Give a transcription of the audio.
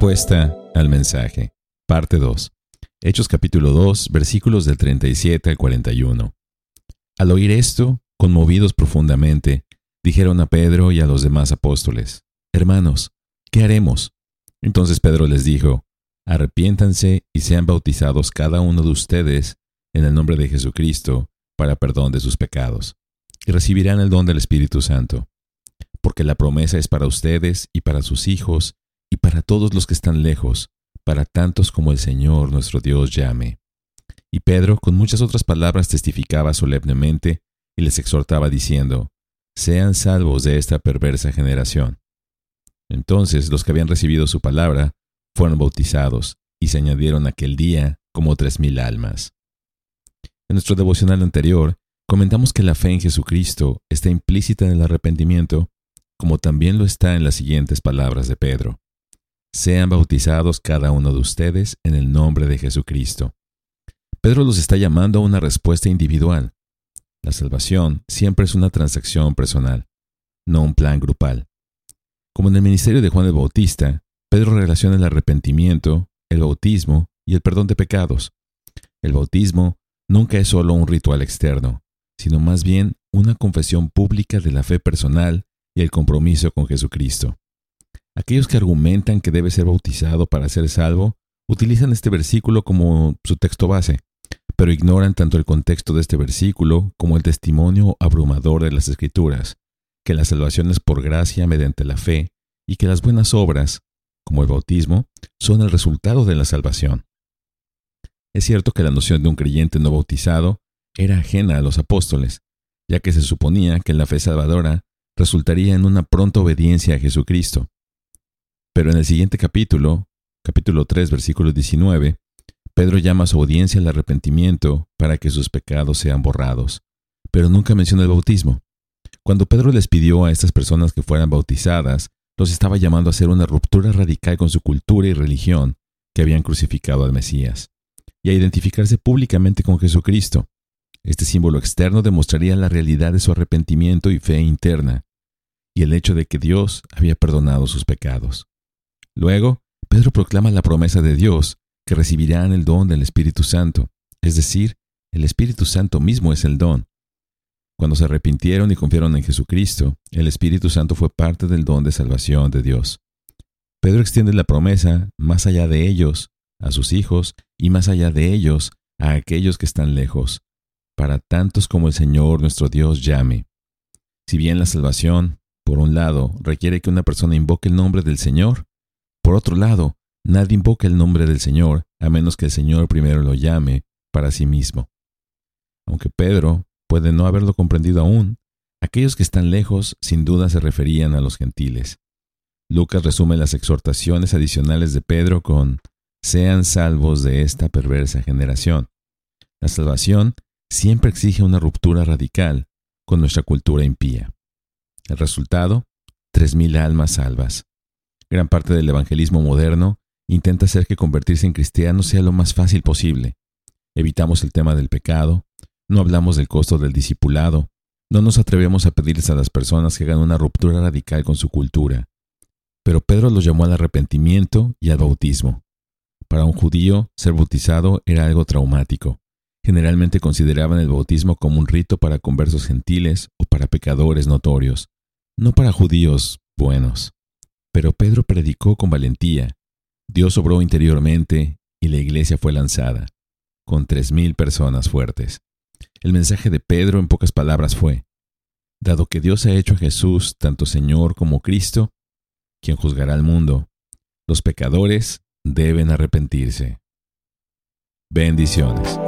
Respuesta al mensaje. Parte 2. Hechos capítulo 2, versículos del 37 al 41. Al oír esto, conmovidos profundamente, dijeron a Pedro y a los demás apóstoles, Hermanos, ¿qué haremos? Entonces Pedro les dijo, Arrepiéntanse y sean bautizados cada uno de ustedes en el nombre de Jesucristo para perdón de sus pecados, y recibirán el don del Espíritu Santo, porque la promesa es para ustedes y para sus hijos y para todos los que están lejos, para tantos como el Señor nuestro Dios llame. Y Pedro con muchas otras palabras testificaba solemnemente y les exhortaba diciendo, Sean salvos de esta perversa generación. Entonces los que habían recibido su palabra fueron bautizados y se añadieron aquel día como tres mil almas. En nuestro devocional anterior comentamos que la fe en Jesucristo está implícita en el arrepentimiento, como también lo está en las siguientes palabras de Pedro. Sean bautizados cada uno de ustedes en el nombre de Jesucristo. Pedro los está llamando a una respuesta individual. La salvación siempre es una transacción personal, no un plan grupal. Como en el ministerio de Juan el Bautista, Pedro relaciona el arrepentimiento, el bautismo y el perdón de pecados. El bautismo nunca es solo un ritual externo, sino más bien una confesión pública de la fe personal y el compromiso con Jesucristo. Aquellos que argumentan que debe ser bautizado para ser salvo utilizan este versículo como su texto base, pero ignoran tanto el contexto de este versículo como el testimonio abrumador de las Escrituras, que la salvación es por gracia mediante la fe y que las buenas obras, como el bautismo, son el resultado de la salvación. Es cierto que la noción de un creyente no bautizado era ajena a los apóstoles, ya que se suponía que la fe salvadora resultaría en una pronta obediencia a Jesucristo. Pero en el siguiente capítulo, capítulo 3, versículo 19, Pedro llama a su audiencia al arrepentimiento para que sus pecados sean borrados, pero nunca menciona el bautismo. Cuando Pedro les pidió a estas personas que fueran bautizadas, los estaba llamando a hacer una ruptura radical con su cultura y religión que habían crucificado al Mesías, y a identificarse públicamente con Jesucristo. Este símbolo externo demostraría la realidad de su arrepentimiento y fe interna, y el hecho de que Dios había perdonado sus pecados. Luego, Pedro proclama la promesa de Dios que recibirán el don del Espíritu Santo, es decir, el Espíritu Santo mismo es el don. Cuando se arrepintieron y confiaron en Jesucristo, el Espíritu Santo fue parte del don de salvación de Dios. Pedro extiende la promesa más allá de ellos, a sus hijos, y más allá de ellos, a aquellos que están lejos, para tantos como el Señor nuestro Dios llame. Si bien la salvación, por un lado, requiere que una persona invoque el nombre del Señor, por otro lado, nadie invoca el nombre del Señor a menos que el Señor primero lo llame para sí mismo. Aunque Pedro puede no haberlo comprendido aún, aquellos que están lejos sin duda se referían a los gentiles. Lucas resume las exhortaciones adicionales de Pedro con sean salvos de esta perversa generación. La salvación siempre exige una ruptura radical con nuestra cultura impía. El resultado, tres mil almas salvas. Gran parte del evangelismo moderno intenta hacer que convertirse en cristiano sea lo más fácil posible. Evitamos el tema del pecado, no hablamos del costo del discipulado, no nos atrevemos a pedirles a las personas que hagan una ruptura radical con su cultura. Pero Pedro los llamó al arrepentimiento y al bautismo. Para un judío, ser bautizado era algo traumático. Generalmente consideraban el bautismo como un rito para conversos gentiles o para pecadores notorios, no para judíos buenos. Pero Pedro predicó con valentía. Dios obró interiormente y la iglesia fue lanzada, con tres mil personas fuertes. El mensaje de Pedro en pocas palabras fue, Dado que Dios ha hecho a Jesús tanto Señor como Cristo, quien juzgará al mundo, los pecadores deben arrepentirse. Bendiciones.